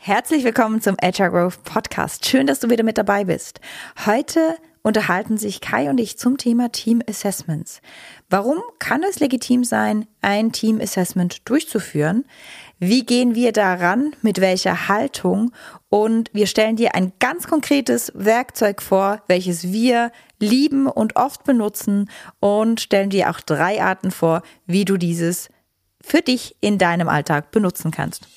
Herzlich willkommen zum Agile Growth Podcast. Schön, dass du wieder mit dabei bist. Heute unterhalten sich Kai und ich zum Thema Team Assessments. Warum kann es legitim sein, ein Team Assessment durchzuführen? Wie gehen wir daran? Mit welcher Haltung? Und wir stellen dir ein ganz konkretes Werkzeug vor, welches wir lieben und oft benutzen und stellen dir auch drei Arten vor, wie du dieses für dich in deinem Alltag benutzen kannst.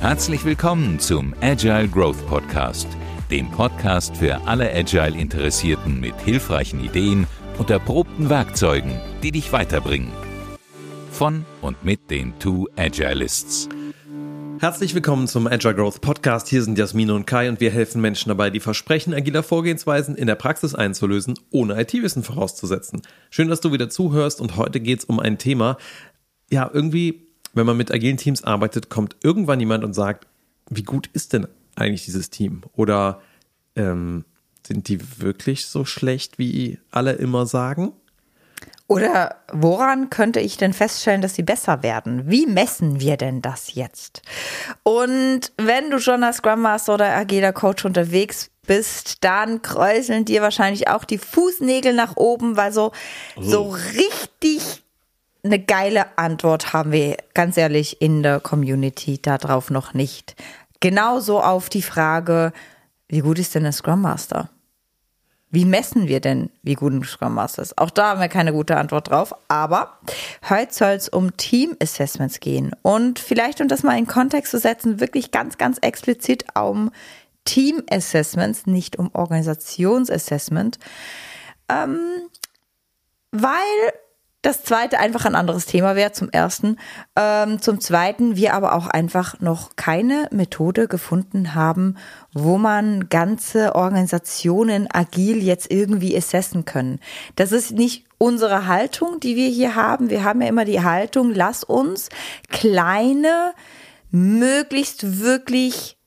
Herzlich willkommen zum Agile Growth Podcast, dem Podcast für alle Agile-Interessierten mit hilfreichen Ideen und erprobten Werkzeugen, die dich weiterbringen. Von und mit den Two Agilists. Herzlich willkommen zum Agile Growth Podcast. Hier sind Jasmin und Kai und wir helfen Menschen dabei, die Versprechen agiler Vorgehensweisen in der Praxis einzulösen, ohne IT-Wissen vorauszusetzen. Schön, dass du wieder zuhörst und heute geht es um ein Thema, ja, irgendwie wenn man mit agilen Teams arbeitet, kommt irgendwann jemand und sagt, wie gut ist denn eigentlich dieses Team? Oder ähm, sind die wirklich so schlecht, wie alle immer sagen? Oder woran könnte ich denn feststellen, dass sie besser werden? Wie messen wir denn das jetzt? Und wenn du schon als Scrum Master oder agiler Coach unterwegs bist, dann kräuseln dir wahrscheinlich auch die Fußnägel nach oben, weil so, oh. so richtig eine geile Antwort haben wir ganz ehrlich in der Community darauf noch nicht. Genauso auf die Frage, wie gut ist denn ein Scrum Master? Wie messen wir denn, wie gut ein Scrum Master ist? Auch da haben wir keine gute Antwort drauf. Aber heute soll es um Team Assessments gehen. Und vielleicht, um das mal in Kontext zu setzen, wirklich ganz, ganz explizit um Team Assessments, nicht um Organisationsassessment. Ähm, weil das zweite einfach ein anderes Thema wäre zum ersten. Ähm, zum zweiten, wir aber auch einfach noch keine Methode gefunden haben, wo man ganze Organisationen agil jetzt irgendwie assessen können. Das ist nicht unsere Haltung, die wir hier haben. Wir haben ja immer die Haltung, lass uns kleine, möglichst wirklich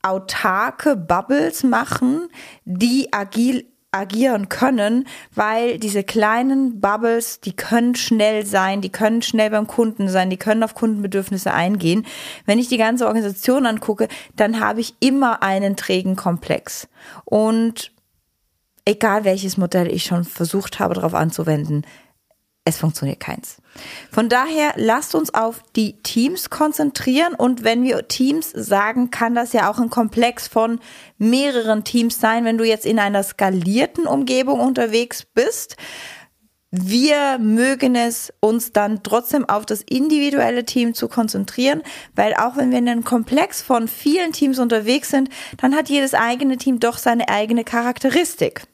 autarke Bubbles machen, die agil agieren können, weil diese kleinen Bubbles, die können schnell sein, die können schnell beim Kunden sein, die können auf Kundenbedürfnisse eingehen. Wenn ich die ganze Organisation angucke, dann habe ich immer einen trägen Komplex. Und egal welches Modell ich schon versucht habe, darauf anzuwenden, es funktioniert keins. Von daher lasst uns auf die Teams konzentrieren und wenn wir Teams sagen, kann das ja auch ein Komplex von mehreren Teams sein, wenn du jetzt in einer skalierten Umgebung unterwegs bist. Wir mögen es, uns dann trotzdem auf das individuelle Team zu konzentrieren, weil auch wenn wir in einem Komplex von vielen Teams unterwegs sind, dann hat jedes eigene Team doch seine eigene Charakteristik.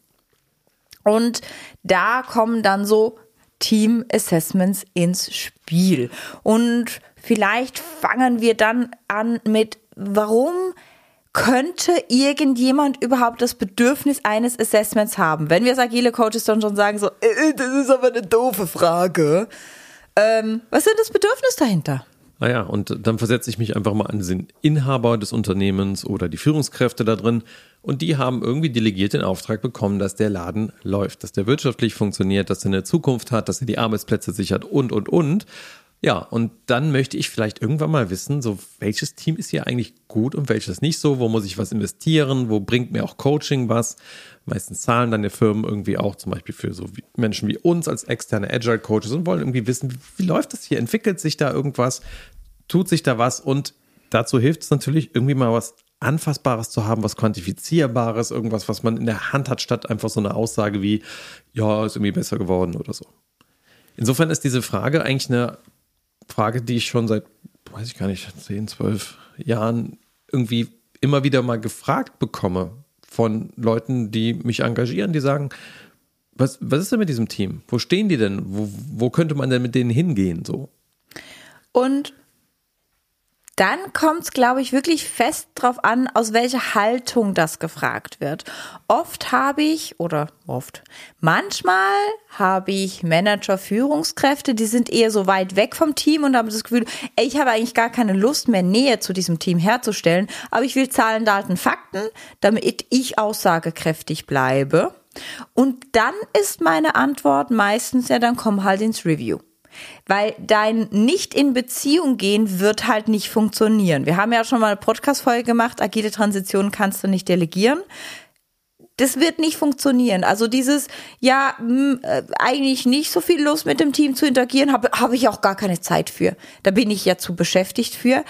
Und da kommen dann so Team Assessments ins Spiel. Und vielleicht fangen wir dann an mit, warum könnte irgendjemand überhaupt das Bedürfnis eines Assessments haben? Wenn wir als agile Coaches dann schon sagen, so, äh, äh, das ist aber eine doofe Frage. Ähm, was ist das Bedürfnis dahinter? Naja, und dann versetze ich mich einfach mal an den Inhaber des Unternehmens oder die Führungskräfte da drin. Und die haben irgendwie delegiert den Auftrag bekommen, dass der Laden läuft, dass der wirtschaftlich funktioniert, dass er eine Zukunft hat, dass er die Arbeitsplätze sichert und, und, und. Ja, und dann möchte ich vielleicht irgendwann mal wissen, so welches Team ist hier eigentlich gut und welches nicht so, wo muss ich was investieren, wo bringt mir auch Coaching was. Meistens zahlen dann die Firmen irgendwie auch zum Beispiel für so Menschen wie uns als externe Agile Coaches und wollen irgendwie wissen, wie, wie läuft das hier, entwickelt sich da irgendwas, tut sich da was? Und dazu hilft es natürlich irgendwie mal was Anfassbares zu haben, was Quantifizierbares, irgendwas, was man in der Hand hat, statt einfach so eine Aussage wie, ja, ist irgendwie besser geworden oder so. Insofern ist diese Frage eigentlich eine Frage, die ich schon seit, weiß ich gar nicht, 10, 12 Jahren irgendwie immer wieder mal gefragt bekomme von Leuten, die mich engagieren, die sagen, was, was ist denn mit diesem Team? Wo stehen die denn? Wo, wo könnte man denn mit denen hingehen? So. Und dann kommt es, glaube ich, wirklich fest drauf an, aus welcher Haltung das gefragt wird. Oft habe ich, oder oft, manchmal habe ich Manager, Führungskräfte, die sind eher so weit weg vom Team und haben das Gefühl, ey, ich habe eigentlich gar keine Lust mehr, Nähe zu diesem Team herzustellen, aber ich will Zahlen, Daten, Fakten, damit ich aussagekräftig bleibe. Und dann ist meine Antwort meistens, ja, dann komm halt ins Review. Weil dein nicht in Beziehung gehen wird halt nicht funktionieren. Wir haben ja schon mal eine Podcast-Folge gemacht, agile Transition kannst du nicht delegieren. Das wird nicht funktionieren. Also dieses, ja, mh, hm, äh, eigentlich nicht so viel Lust mit dem Team zu interagieren, habe hab ich auch gar keine Zeit für. Da bin ich ja zu beschäftigt für.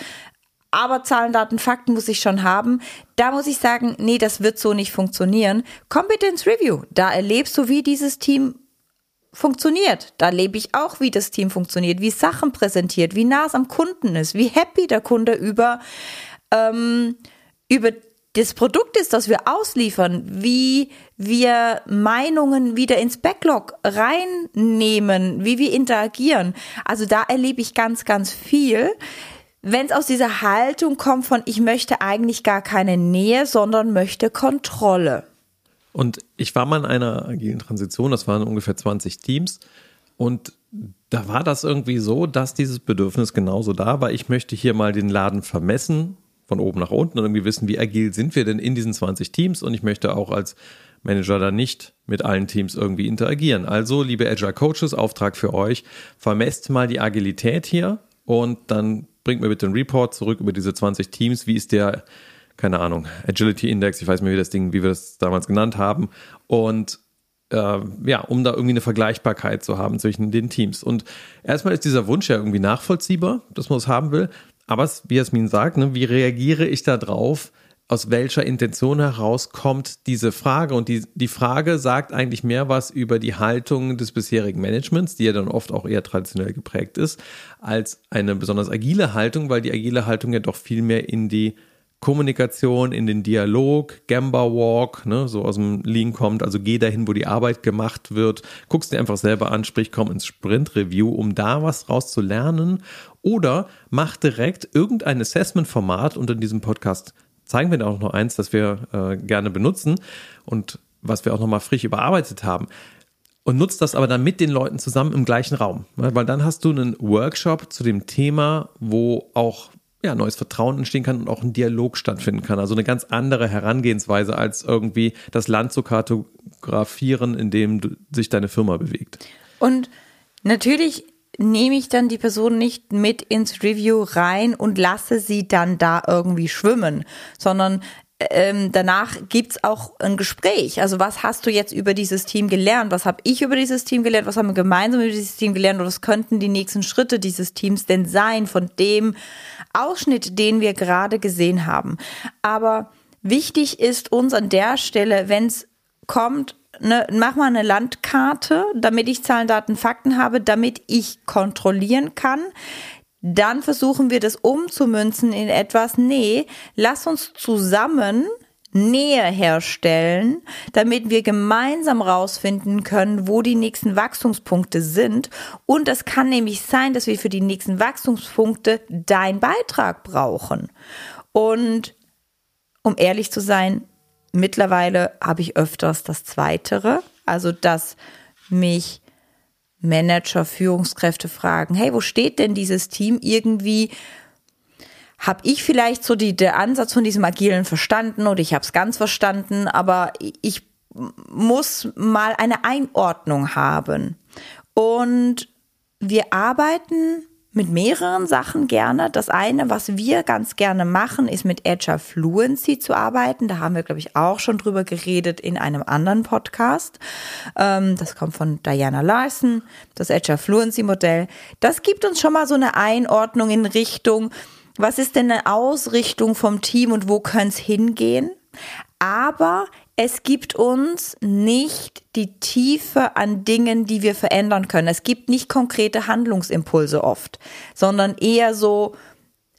Aber Zahlen, Daten, Fakten muss ich schon haben. Da muss ich sagen, nee, das wird so nicht funktionieren. Competence Review, da erlebst du, wie dieses Team funktioniert. Da lebe ich auch, wie das Team funktioniert, wie Sachen präsentiert, wie nah es am Kunden ist, wie happy der Kunde über, ähm, über das Produkt ist, das wir ausliefern, wie wir Meinungen wieder ins Backlog reinnehmen, wie wir interagieren. Also da erlebe ich ganz, ganz viel. Wenn es aus dieser Haltung kommt von, ich möchte eigentlich gar keine Nähe, sondern möchte Kontrolle. Und ich war mal in einer agilen Transition, das waren ungefähr 20 Teams. Und da war das irgendwie so, dass dieses Bedürfnis genauso da war. Ich möchte hier mal den Laden vermessen, von oben nach unten und irgendwie wissen, wie agil sind wir denn in diesen 20 Teams. Und ich möchte auch als Manager da nicht mit allen Teams irgendwie interagieren. Also, liebe Agile Coaches, Auftrag für euch, vermesst mal die Agilität hier und dann bringt mir bitte einen Report zurück über diese 20 Teams. Wie ist der keine Ahnung, Agility Index, ich weiß nicht wie das Ding, wie wir das damals genannt haben. Und äh, ja, um da irgendwie eine Vergleichbarkeit zu haben zwischen den Teams. Und erstmal ist dieser Wunsch ja irgendwie nachvollziehbar, dass man es haben will. Aber wie Jasmin sagt, ne, wie reagiere ich da drauf? Aus welcher Intention heraus kommt diese Frage? Und die, die Frage sagt eigentlich mehr was über die Haltung des bisherigen Managements, die ja dann oft auch eher traditionell geprägt ist, als eine besonders agile Haltung, weil die agile Haltung ja doch viel mehr in die Kommunikation in den Dialog, Gamba Walk, ne, so aus dem Lean kommt, also geh dahin, wo die Arbeit gemacht wird, guckst dir einfach selber an, sprich, komm ins Sprint Review, um da was raus zu lernen oder mach direkt irgendein Assessment-Format und in diesem Podcast zeigen wir da auch noch eins, das wir äh, gerne benutzen und was wir auch nochmal frisch überarbeitet haben und nutzt das aber dann mit den Leuten zusammen im gleichen Raum. Ne, weil dann hast du einen Workshop zu dem Thema, wo auch ja, neues Vertrauen entstehen kann und auch ein Dialog stattfinden kann. Also eine ganz andere Herangehensweise als irgendwie das Land zu kartografieren, in dem sich deine Firma bewegt. Und natürlich nehme ich dann die Person nicht mit ins Review rein und lasse sie dann da irgendwie schwimmen, sondern ähm, danach gibt's auch ein Gespräch. Also was hast du jetzt über dieses Team gelernt? Was habe ich über dieses Team gelernt? Was haben wir gemeinsam über dieses Team gelernt? Oder was könnten die nächsten Schritte dieses Teams denn sein von dem Ausschnitt, den wir gerade gesehen haben? Aber wichtig ist uns an der Stelle, wenn es kommt, ne, mach mal eine Landkarte, damit ich Zahlen, Daten, Fakten habe, damit ich kontrollieren kann dann versuchen wir das umzumünzen in etwas, nee, lass uns zusammen Nähe herstellen, damit wir gemeinsam rausfinden können, wo die nächsten Wachstumspunkte sind. Und es kann nämlich sein, dass wir für die nächsten Wachstumspunkte deinen Beitrag brauchen. Und um ehrlich zu sein, mittlerweile habe ich öfters das Zweitere, also dass mich Manager, Führungskräfte fragen, hey, wo steht denn dieses Team irgendwie? Habe ich vielleicht so die, der Ansatz von diesem Agilen verstanden oder ich habe es ganz verstanden, aber ich muss mal eine Einordnung haben. Und wir arbeiten mit mehreren Sachen gerne. Das eine, was wir ganz gerne machen, ist mit Agile Fluency zu arbeiten. Da haben wir, glaube ich, auch schon drüber geredet in einem anderen Podcast. Ähm, das kommt von Diana Larson, das Agile Fluency Modell. Das gibt uns schon mal so eine Einordnung in Richtung, was ist denn eine Ausrichtung vom Team und wo könnte es hingehen? Aber es gibt uns nicht die Tiefe an Dingen, die wir verändern können. Es gibt nicht konkrete Handlungsimpulse oft, sondern eher so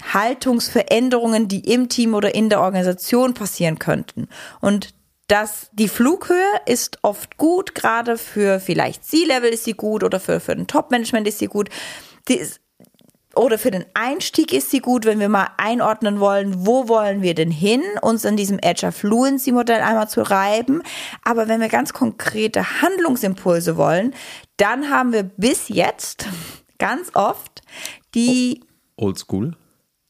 Haltungsveränderungen, die im Team oder in der Organisation passieren könnten. Und das, die Flughöhe ist oft gut, gerade für vielleicht C-Level ist sie gut oder für, für den Top-Management ist sie gut. Die ist, oder für den Einstieg ist sie gut, wenn wir mal einordnen wollen, wo wollen wir denn hin, uns in diesem Agile Fluency Modell einmal zu reiben. Aber wenn wir ganz konkrete Handlungsimpulse wollen, dann haben wir bis jetzt ganz oft die Old School.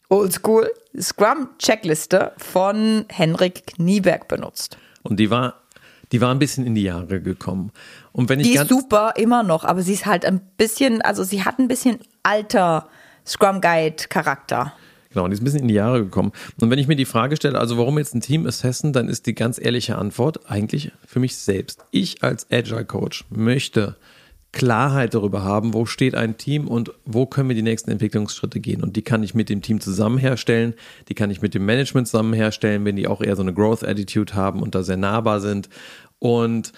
Old School Scrum Checkliste von Henrik Knieberg benutzt. Und die war die war ein bisschen in die Jahre gekommen. Und wenn ich Die ist super, immer noch, aber sie ist halt ein bisschen, also sie hat ein bisschen alter Scrum Guide Charakter. Genau, die ist ein bisschen in die Jahre gekommen. Und wenn ich mir die Frage stelle, also warum jetzt ein Team assessen, dann ist die ganz ehrliche Antwort eigentlich für mich selbst. Ich als Agile Coach möchte Klarheit darüber haben, wo steht ein Team und wo können wir die nächsten Entwicklungsschritte gehen. Und die kann ich mit dem Team zusammen herstellen, die kann ich mit dem Management zusammen herstellen, wenn die auch eher so eine Growth Attitude haben und da sehr nahbar sind. Und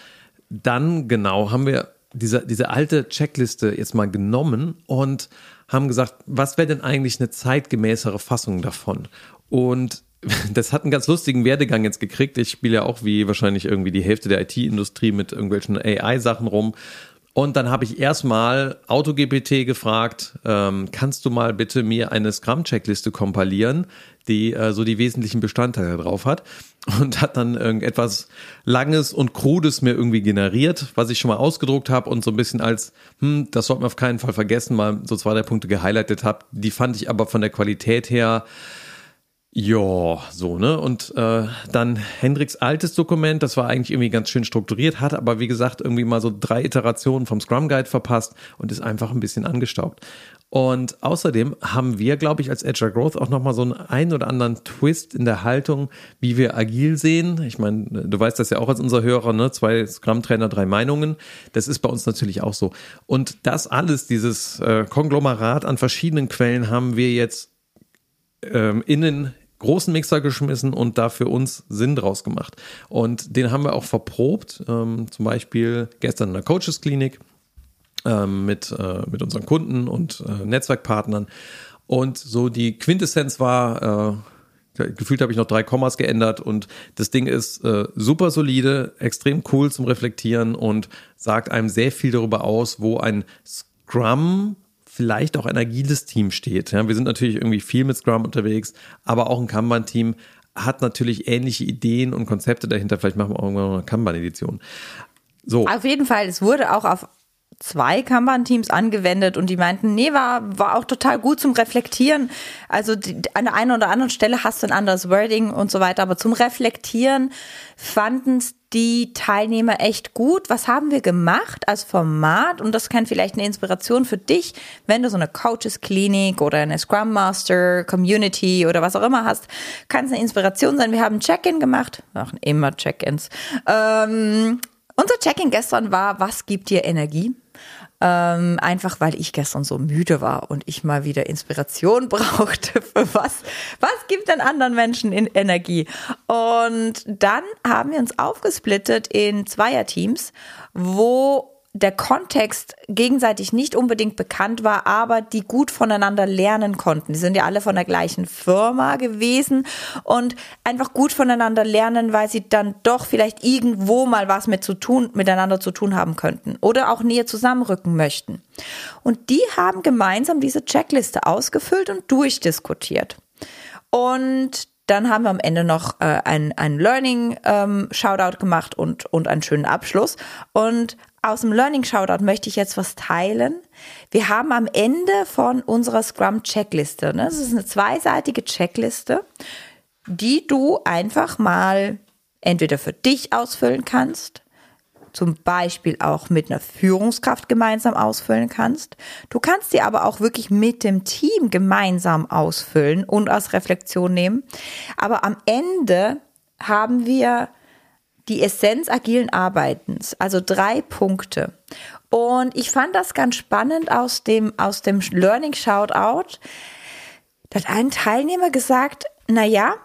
dann genau haben wir diese, diese alte Checkliste jetzt mal genommen und haben gesagt, was wäre denn eigentlich eine zeitgemäßere Fassung davon? Und das hat einen ganz lustigen Werdegang jetzt gekriegt. Ich spiele ja auch wie wahrscheinlich irgendwie die Hälfte der IT-Industrie mit irgendwelchen AI-Sachen rum. Und dann habe ich erstmal AutoGPT gefragt, ähm, kannst du mal bitte mir eine Scrum-Checkliste kompilieren, die äh, so die wesentlichen Bestandteile drauf hat. Und hat dann irgendetwas Langes und Krudes mir irgendwie generiert, was ich schon mal ausgedruckt habe und so ein bisschen als, hm, das sollte man auf keinen Fall vergessen, mal so zwei, drei Punkte gehighlightet habe. Die fand ich aber von der Qualität her ja, so, ne? Und äh, dann Hendricks altes Dokument, das war eigentlich irgendwie ganz schön strukturiert, hat aber wie gesagt irgendwie mal so drei Iterationen vom Scrum Guide verpasst und ist einfach ein bisschen angestaubt. Und außerdem haben wir, glaube ich, als Agile Growth auch nochmal so einen ein oder anderen Twist in der Haltung, wie wir agil sehen. Ich meine, du weißt das ja auch als unser Hörer, ne? Zwei Scrum-Trainer, drei Meinungen. Das ist bei uns natürlich auch so. Und das alles, dieses äh, Konglomerat an verschiedenen Quellen haben wir jetzt ähm, innen großen Mixer geschmissen und da für uns Sinn draus gemacht. Und den haben wir auch verprobt, ähm, zum Beispiel gestern in der Coaches-Klinik ähm, mit, äh, mit unseren Kunden und äh, Netzwerkpartnern. Und so die Quintessenz war, äh, gefühlt habe ich noch drei Kommas geändert und das Ding ist äh, super solide, extrem cool zum Reflektieren und sagt einem sehr viel darüber aus, wo ein Scrum vielleicht auch ein agiles Team steht. Ja, wir sind natürlich irgendwie viel mit Scrum unterwegs, aber auch ein Kanban-Team hat natürlich ähnliche Ideen und Konzepte dahinter. Vielleicht machen wir irgendwann eine Kanban-Edition. So. Auf jeden Fall, es wurde auch auf zwei Kanban-Teams angewendet und die meinten, nee, war, war auch total gut zum Reflektieren. Also die, an der einen oder anderen Stelle hast du ein anderes Wording und so weiter, aber zum Reflektieren fanden es die Teilnehmer echt gut. Was haben wir gemacht als Format? Und das kann vielleicht eine Inspiration für dich, wenn du so eine Coaches-Klinik oder eine Scrum Master Community oder was auch immer hast, kann es eine Inspiration sein. Wir haben Check-in gemacht, wir machen immer Check-ins. Ähm, unser Check-in gestern war, was gibt dir Energie? Ähm, einfach weil ich gestern so müde war und ich mal wieder Inspiration brauchte für was, was gibt denn anderen Menschen in Energie? Und dann haben wir uns aufgesplittet in Zweierteams, wo der Kontext gegenseitig nicht unbedingt bekannt war, aber die gut voneinander lernen konnten. Die sind ja alle von der gleichen Firma gewesen und einfach gut voneinander lernen, weil sie dann doch vielleicht irgendwo mal was mit zu tun, miteinander zu tun haben könnten oder auch näher zusammenrücken möchten. Und die haben gemeinsam diese Checkliste ausgefüllt und durchdiskutiert. Und dann haben wir am Ende noch äh, ein, ein Learning-Shoutout ähm, gemacht und, und einen schönen Abschluss. Und aus dem Learning Shoutout möchte ich jetzt was teilen. Wir haben am Ende von unserer Scrum Checkliste, ne, das ist eine zweiseitige Checkliste, die du einfach mal entweder für dich ausfüllen kannst, zum Beispiel auch mit einer Führungskraft gemeinsam ausfüllen kannst. Du kannst sie aber auch wirklich mit dem Team gemeinsam ausfüllen und als Reflexion nehmen. Aber am Ende haben wir die Essenz agilen Arbeitens, also drei Punkte. Und ich fand das ganz spannend aus dem, aus dem Learning Shoutout. Da hat ein Teilnehmer gesagt, na ja,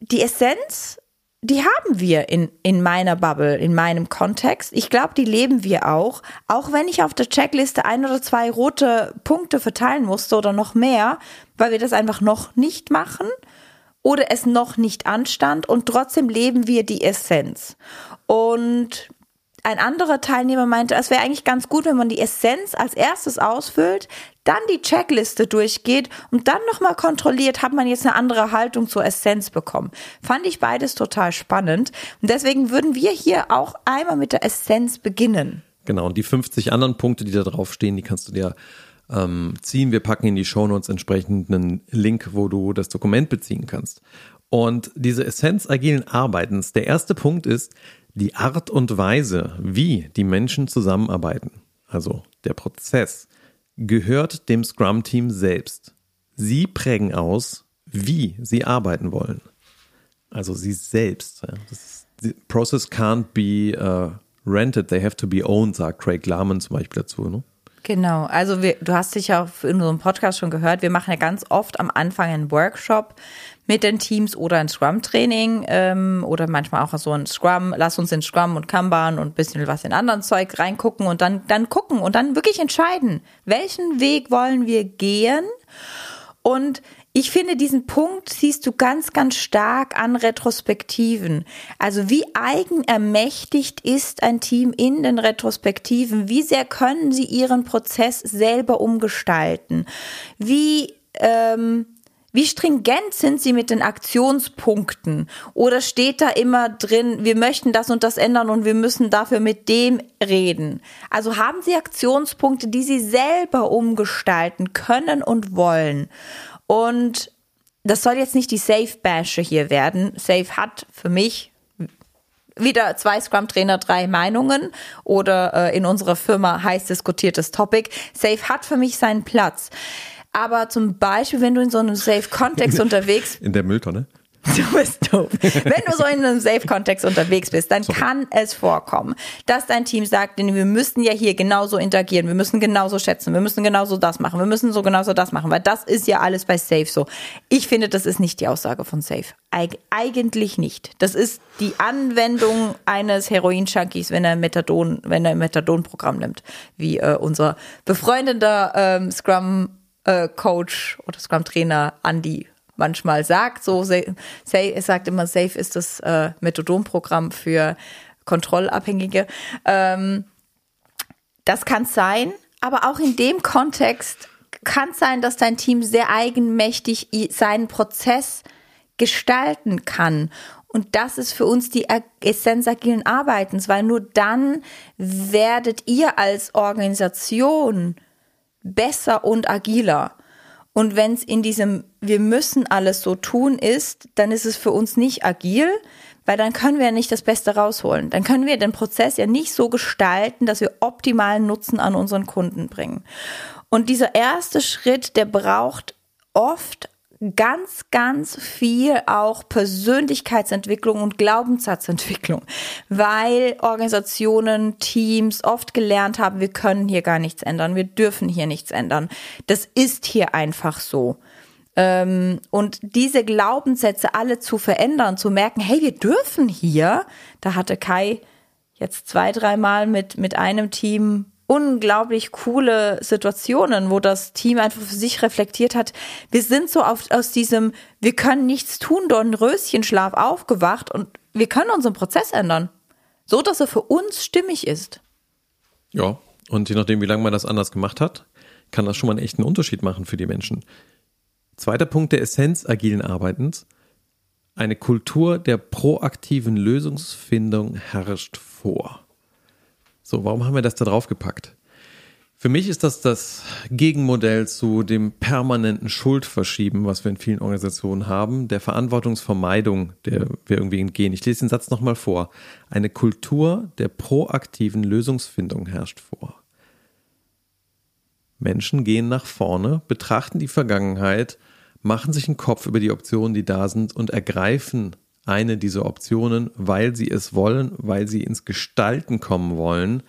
die Essenz, die haben wir in, in meiner Bubble, in meinem Kontext. Ich glaube, die leben wir auch. Auch wenn ich auf der Checkliste ein oder zwei rote Punkte verteilen musste oder noch mehr, weil wir das einfach noch nicht machen oder es noch nicht anstand und trotzdem leben wir die Essenz. Und ein anderer Teilnehmer meinte, es wäre eigentlich ganz gut, wenn man die Essenz als erstes ausfüllt, dann die Checkliste durchgeht und dann nochmal kontrolliert, hat man jetzt eine andere Haltung zur Essenz bekommen. Fand ich beides total spannend. Und deswegen würden wir hier auch einmal mit der Essenz beginnen. Genau, und die 50 anderen Punkte, die da draufstehen, die kannst du dir ähm, ziehen. Wir packen in die Shownotes entsprechend einen Link, wo du das Dokument beziehen kannst. Und diese Essenz agilen Arbeitens, der erste Punkt ist, Die Art und Weise, wie die Menschen zusammenarbeiten, also der Prozess, gehört dem Scrum-Team selbst. Sie prägen aus, wie sie arbeiten wollen. Also sie selbst. Das ist, process can't be uh, rented, they have to be owned, sagt Craig Lahman zum Beispiel dazu. Ne? Genau, also wir, du hast dich ja in unserem Podcast schon gehört, wir machen ja ganz oft am Anfang einen Workshop mit den Teams oder ein Scrum-Training ähm, oder manchmal auch so ein Scrum, lass uns in Scrum und Kanban und ein bisschen was in anderen Zeug reingucken und dann, dann gucken und dann wirklich entscheiden, welchen Weg wollen wir gehen. Und ich finde, diesen Punkt siehst du ganz, ganz stark an Retrospektiven. Also wie eigenermächtigt ist ein Team in den Retrospektiven? Wie sehr können sie ihren Prozess selber umgestalten? Wie, ähm, wie stringent sind Sie mit den Aktionspunkten? Oder steht da immer drin, wir möchten das und das ändern und wir müssen dafür mit dem reden? Also haben Sie Aktionspunkte, die Sie selber umgestalten können und wollen? Und das soll jetzt nicht die Safe-Bashe hier werden. Safe hat für mich wieder zwei Scrum-Trainer, drei Meinungen oder äh, in unserer Firma heiß diskutiertes Topic. Safe hat für mich seinen Platz. Aber zum Beispiel, wenn du in so einem Safe-Kontext unterwegs In der Mülltonne? Du bist doof. Wenn du so in einem Safe-Kontext unterwegs bist, dann Sorry. kann es vorkommen, dass dein Team sagt, wir müssen ja hier genauso interagieren, wir müssen genauso schätzen, wir müssen genauso das machen, wir müssen so genauso das machen, weil das ist ja alles bei Safe so. Ich finde, das ist nicht die Aussage von Safe. Eig eigentlich nicht. Das ist die Anwendung eines Heroin-Junkies, wenn er Methadon, wenn er ein Methadon-Programm nimmt, wie äh, unser befreundeter ähm, Scrum äh, Coach oder Scrum Trainer Andy manchmal sagt. So, say, er sagt immer, Safe ist das äh, Methodonprogramm für Kontrollabhängige. Ähm, das kann sein, aber auch in dem Kontext kann es sein, dass dein Team sehr eigenmächtig seinen Prozess gestalten kann. Und das ist für uns die Essenz agilen Arbeitens, weil nur dann werdet ihr als Organisation besser und agiler. Und wenn es in diesem wir müssen alles so tun ist, dann ist es für uns nicht agil, weil dann können wir ja nicht das Beste rausholen. Dann können wir den Prozess ja nicht so gestalten, dass wir optimalen Nutzen an unseren Kunden bringen. Und dieser erste Schritt, der braucht oft ganz, ganz viel auch Persönlichkeitsentwicklung und Glaubenssatzentwicklung, weil Organisationen, Teams oft gelernt haben, wir können hier gar nichts ändern, wir dürfen hier nichts ändern. Das ist hier einfach so. Ähm, und diese Glaubenssätze alle zu verändern, zu merken, hey, wir dürfen hier, da hatte Kai jetzt zwei, dreimal mit, mit einem Team unglaublich coole Situationen, wo das Team einfach für sich reflektiert hat. Wir sind so auf, aus diesem, wir können nichts tun, Röschenschlaf aufgewacht und wir können unseren Prozess ändern. So, dass er für uns stimmig ist. Ja, und je nachdem, wie lange man das anders gemacht hat, kann das schon mal einen echten Unterschied machen für die Menschen. Zweiter Punkt der Essenz agilen Arbeitens. Eine Kultur der proaktiven Lösungsfindung herrscht vor. So, warum haben wir das da drauf gepackt? Für mich ist das das Gegenmodell zu dem permanenten Schuldverschieben, was wir in vielen Organisationen haben, der Verantwortungsvermeidung, der wir irgendwie entgehen. Ich lese den Satz nochmal vor. Eine Kultur der proaktiven Lösungsfindung herrscht vor. Menschen gehen nach vorne, betrachten die Vergangenheit, machen sich einen Kopf über die Optionen, die da sind und ergreifen eine dieser Optionen, weil sie es wollen, weil sie ins Gestalten kommen wollen,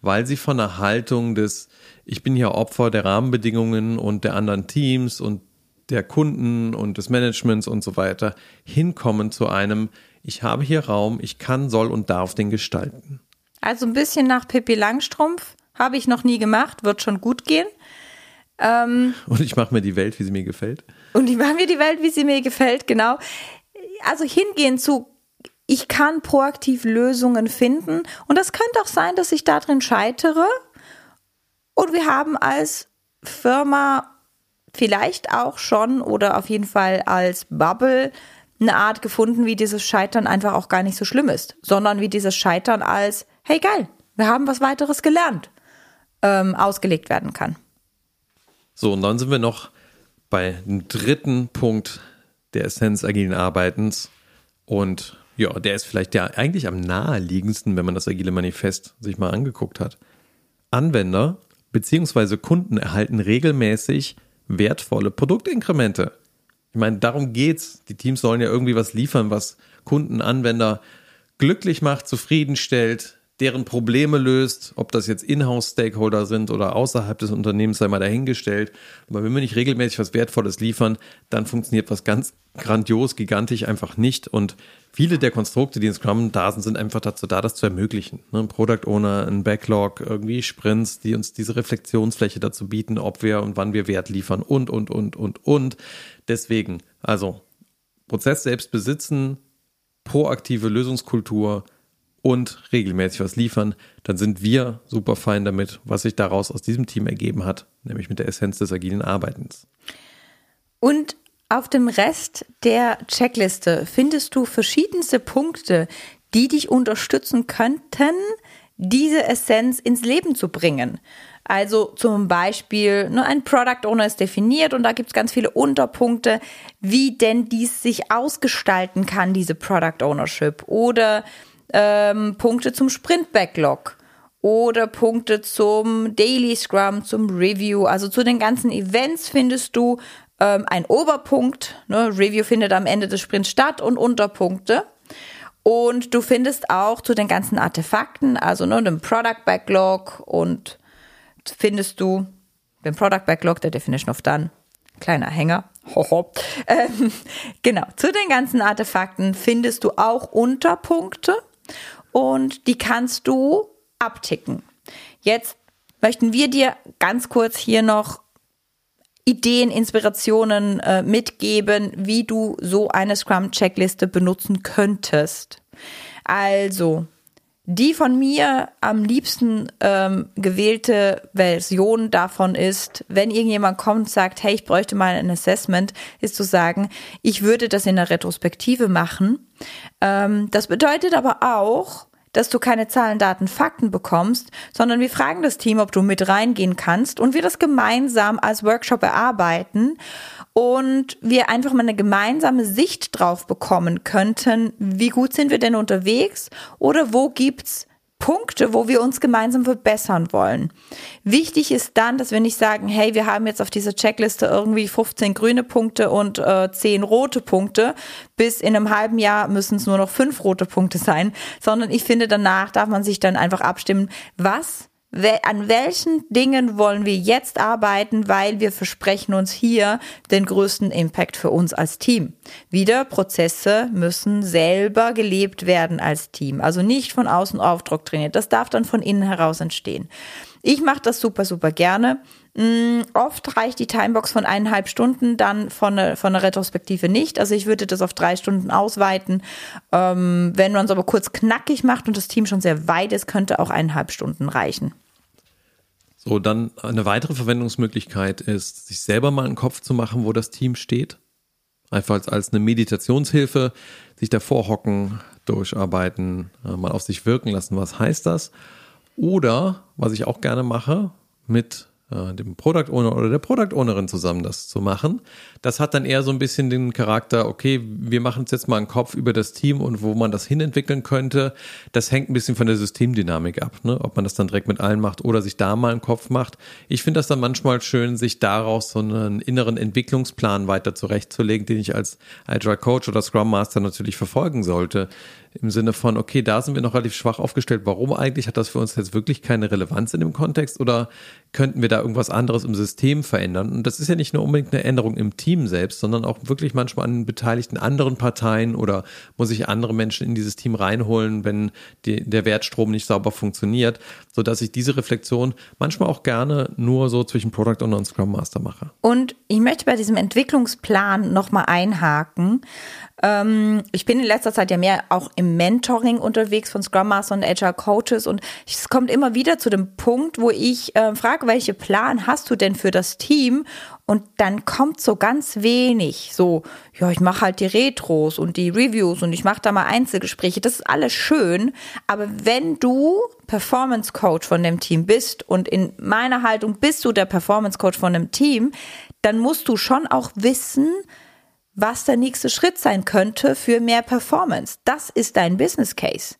weil sie von der Haltung des Ich bin hier Opfer der Rahmenbedingungen und der anderen Teams und der Kunden und des Managements und so weiter hinkommen zu einem Ich habe hier Raum, ich kann, soll und darf den gestalten. Also ein bisschen nach Pippi Langstrumpf habe ich noch nie gemacht, wird schon gut gehen. Ähm, und ich mache mir die Welt, wie sie mir gefällt. Und ich mache mir die Welt, wie sie mir gefällt, genau also hingehen zu, ich kann proaktiv Lösungen finden. Und das könnte auch sein, dass ich darin scheitere. Und wir haben als Firma vielleicht auch schon oder auf jeden Fall als Bubble eine Art gefunden, wie dieses Scheitern einfach auch gar nicht so schlimm ist, sondern wie dieses Scheitern als, hey geil, wir haben was weiteres gelernt, ähm, ausgelegt werden kann. So, und dann sind wir noch bei dem dritten Punkt der Essenz agilen Arbeitens und Ja, der ist vielleicht der eigentlich am naheliegendsten, wenn man das Agile Manifest sich mal angeguckt hat. Anwender bzw. Kunden erhalten regelmäßig wertvolle Produktinkremente. Ich meine, darum geht's. Die Teams sollen ja irgendwie was liefern, was Kunden, Anwender glücklich macht, zufriedenstellt, deren Probleme löst, ob das jetzt Inhouse-Stakeholder sind oder außerhalb des Unternehmens, sei mal dahingestellt. Aber wenn wir nicht regelmäßig was Wertvolles liefern, dann funktioniert was ganz grandios, gigantisch einfach nicht. Und viele der Konstrukte, die in Scrum da sind, sind einfach dazu da, das zu ermöglichen. Ein Product Owner, ein Backlog, irgendwie Sprints, die uns diese Reflexionsfläche dazu bieten, ob wir und wann wir Wert liefern und, und, und, und, und. Deswegen, also Prozess selbst besitzen, proaktive Lösungskultur, und regelmäßig was liefern, dann sind wir super fein damit, was sich daraus aus diesem Team ergeben hat, nämlich mit der Essenz des agilen Arbeitens. Und auf dem Rest der Checkliste findest du verschiedenste Punkte, die dich unterstützen könnten, diese Essenz ins Leben zu bringen. Also zum Beispiel, ne, ein Product Owner ist definiert und da gibt es ganz viele Unterpunkte, wie denn dies sich ausgestalten kann, diese Product Ownership. Oder ähm, Punkte zum Sprint-Backlog oder Punkte zum Daily Scrum, zum Review. Also zu den ganzen Events findest du ähm, ein Oberpunkt. Ne? Review findet am Ende des Sprints statt und Unterpunkte. Und du findest auch zu den ganzen Artefakten, also ne, dem Product Backlog und findest du den Product Backlog, der Definition of Done, kleiner Hänger. Hoho. Ähm, genau, zu den ganzen Artefakten findest du auch Unterpunkte und die kannst du abticken. Jetzt möchten wir dir ganz kurz hier noch Ideen, Inspirationen äh, mitgeben, wie du so eine Scrum-Checkliste benutzen könntest. Also, die von mir am liebsten ähm, gewählte Version davon ist, wenn irgendjemand kommt und sagt, hey, ich bräuchte mal ein Assessment, ist zu sagen, ich würde das in der Retrospektive machen. Ähm, das bedeutet aber auch, dass du keine Zahlen, Daten, Fakten bekommst, sondern wir fragen das Team, ob du mit reingehen kannst und wir das gemeinsam als Workshop erarbeiten und wir einfach mal eine gemeinsame Sicht drauf bekommen könnten, wie gut sind wir denn unterwegs oder wo gibt's Punkte, wo wir uns gemeinsam verbessern wollen. Wichtig ist dann, dass wir nicht sagen, hey, wir haben jetzt auf dieser Checkliste irgendwie 15 grüne Punkte und äh, 10 rote Punkte. Bis in einem halben Jahr müssen es nur noch fünf rote Punkte sein, sondern ich finde, danach darf man sich dann einfach abstimmen, was an welchen Dingen wollen wir jetzt arbeiten, weil wir versprechen uns hier den größten Impact für uns als Team. Wieder, Prozesse müssen selber gelebt werden als Team, also nicht von außen Aufdruck trainiert. Das darf dann von innen heraus entstehen. Ich mache das super, super gerne. Mm, oft reicht die Timebox von eineinhalb Stunden dann von, ne, von einer Retrospektive nicht. Also ich würde das auf drei Stunden ausweiten. Ähm, wenn man es aber kurz knackig macht und das Team schon sehr weit ist, könnte auch eineinhalb Stunden reichen. So, dann eine weitere Verwendungsmöglichkeit ist, sich selber mal einen Kopf zu machen, wo das Team steht. Einfach als, als eine Meditationshilfe, sich davor hocken, durcharbeiten, äh, mal auf sich wirken lassen, was heißt das. Oder, was ich auch gerne mache, mit äh, dem Product Owner oder der Product Ownerin zusammen das zu machen. Das hat dann eher so ein bisschen den Charakter, okay, wir machen uns jetzt mal einen Kopf über das Team und wo man das hinentwickeln könnte. Das hängt ein bisschen von der Systemdynamik ab, ne? ob man das dann direkt mit allen macht oder sich da mal einen Kopf macht. Ich finde das dann manchmal schön, sich daraus so einen inneren Entwicklungsplan weiter zurechtzulegen, den ich als Agile Coach oder Scrum Master natürlich verfolgen sollte im Sinne von, okay, da sind wir noch relativ schwach aufgestellt. Warum eigentlich? Hat das für uns jetzt wirklich keine Relevanz in dem Kontext oder könnten wir da irgendwas anderes im System verändern? Und das ist ja nicht nur unbedingt eine Änderung im Team selbst, sondern auch wirklich manchmal an beteiligten anderen Parteien oder muss ich andere Menschen in dieses Team reinholen, wenn die, der Wertstrom nicht sauber funktioniert, sodass ich diese Reflexion manchmal auch gerne nur so zwischen Product Owner und Scrum Master mache. Und ich möchte bei diesem Entwicklungsplan nochmal einhaken. Ähm, ich bin in letzter Zeit ja mehr auch im Mentoring unterwegs von Scrum Master und Agile Coaches und es kommt immer wieder zu dem Punkt, wo ich äh, frage, welche Plan hast du denn für das Team? Und dann kommt so ganz wenig, so, ja, ich mache halt die Retros und die Reviews und ich mache da mal Einzelgespräche. Das ist alles schön, aber wenn du Performance Coach von dem Team bist und in meiner Haltung bist du der Performance Coach von dem Team, dann musst du schon auch wissen, was der nächste Schritt sein könnte für mehr Performance. Das ist dein Business Case.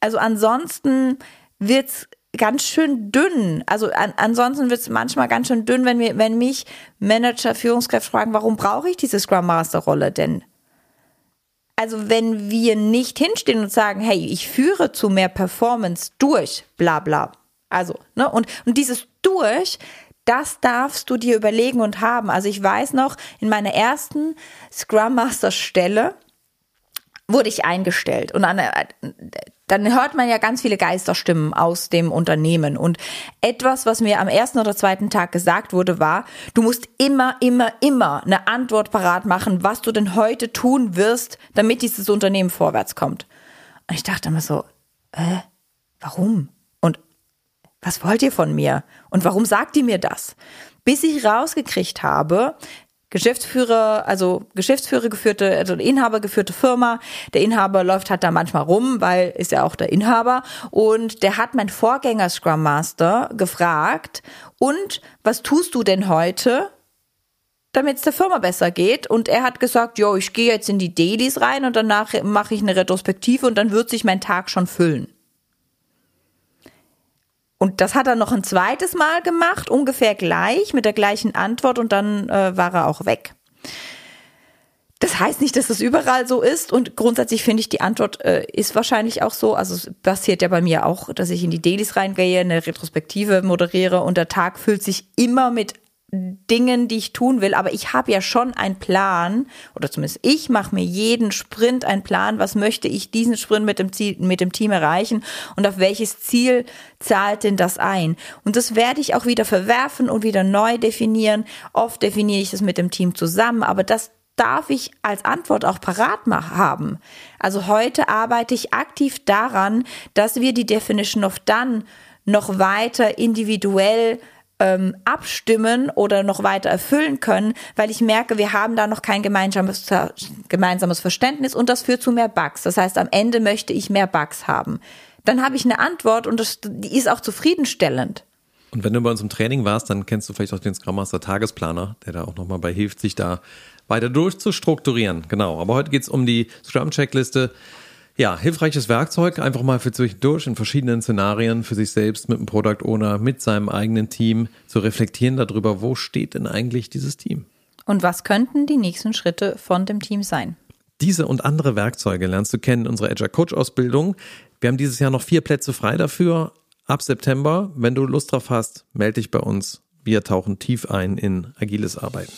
Also ansonsten wird's ganz schön dünn. Also an, ansonsten wird es manchmal ganz schön dünn, wenn, wir, wenn mich Manager, Führungskräfte fragen, warum brauche ich diese Scrum Master Rolle denn? Also wenn wir nicht hinstehen und sagen, hey, ich führe zu mehr Performance durch, bla bla. Also, ne, und, und dieses durch, das darfst du dir überlegen und haben. Also ich weiß noch, in meiner ersten Scrum Master Stelle wurde ich eingestellt und an, dann hört man ja ganz viele Geisterstimmen aus dem Unternehmen. Und etwas, was mir am ersten oder zweiten Tag gesagt wurde, war, du musst immer, immer, immer eine Antwort parat machen, was du denn heute tun wirst, damit dieses Unternehmen vorwärts kommt. Und ich dachte immer so, äh, warum? Was wollt ihr von mir? Und warum sagt ihr mir das? Bis ich rausgekriegt habe, Geschäftsführer, also Geschäftsführer geführte, also Inhaber geführte Firma. Der Inhaber läuft halt da manchmal rum, weil ist ja auch der Inhaber. Und der hat mein Vorgänger Scrum Master gefragt, und was tust du denn heute? damit es der Firma besser geht. Und er hat gesagt, jo, ich gehe jetzt in die Dailies rein und danach mache ich eine Retrospektive und dann wird sich mein Tag schon füllen. Und das hat er noch ein zweites Mal gemacht, ungefähr gleich, mit der gleichen Antwort und dann äh, war er auch weg. Das heißt nicht, dass das überall so ist und grundsätzlich finde ich, die Antwort äh, ist wahrscheinlich auch so. Also es passiert ja bei mir auch, dass ich in die Dailies reingehe, eine Retrospektive moderiere und der Tag füllt sich immer mit Dingen, die ich tun will, aber ich habe ja schon einen Plan, oder zumindest ich mache mir jeden Sprint einen Plan, was möchte ich diesen Sprint mit dem, Ziel, mit dem Team erreichen und auf welches Ziel zahlt denn das ein. Und das werde ich auch wieder verwerfen und wieder neu definieren. Oft definiere ich das mit dem Team zusammen, aber das darf ich als Antwort auch parat haben. Also heute arbeite ich aktiv daran, dass wir die Definition of Done noch weiter individuell ähm, abstimmen oder noch weiter erfüllen können, weil ich merke, wir haben da noch kein gemeinsames, gemeinsames Verständnis und das führt zu mehr Bugs. Das heißt, am Ende möchte ich mehr Bugs haben. Dann habe ich eine Antwort und das, die ist auch zufriedenstellend. Und wenn du bei uns im Training warst, dann kennst du vielleicht auch den Scrum Master Tagesplaner, der da auch nochmal bei hilft, sich da weiter durchzustrukturieren. Genau. Aber heute geht's um die Scrum-Checkliste. Ja, hilfreiches Werkzeug, einfach mal für zwischendurch in verschiedenen Szenarien für sich selbst mit dem Product Owner, mit seinem eigenen Team zu reflektieren darüber, wo steht denn eigentlich dieses Team? Und was könnten die nächsten Schritte von dem Team sein? Diese und andere Werkzeuge lernst du kennen in unserer Agile Coach Ausbildung. Wir haben dieses Jahr noch vier Plätze frei dafür. Ab September, wenn du Lust drauf hast, melde dich bei uns. Wir tauchen tief ein in agiles Arbeiten.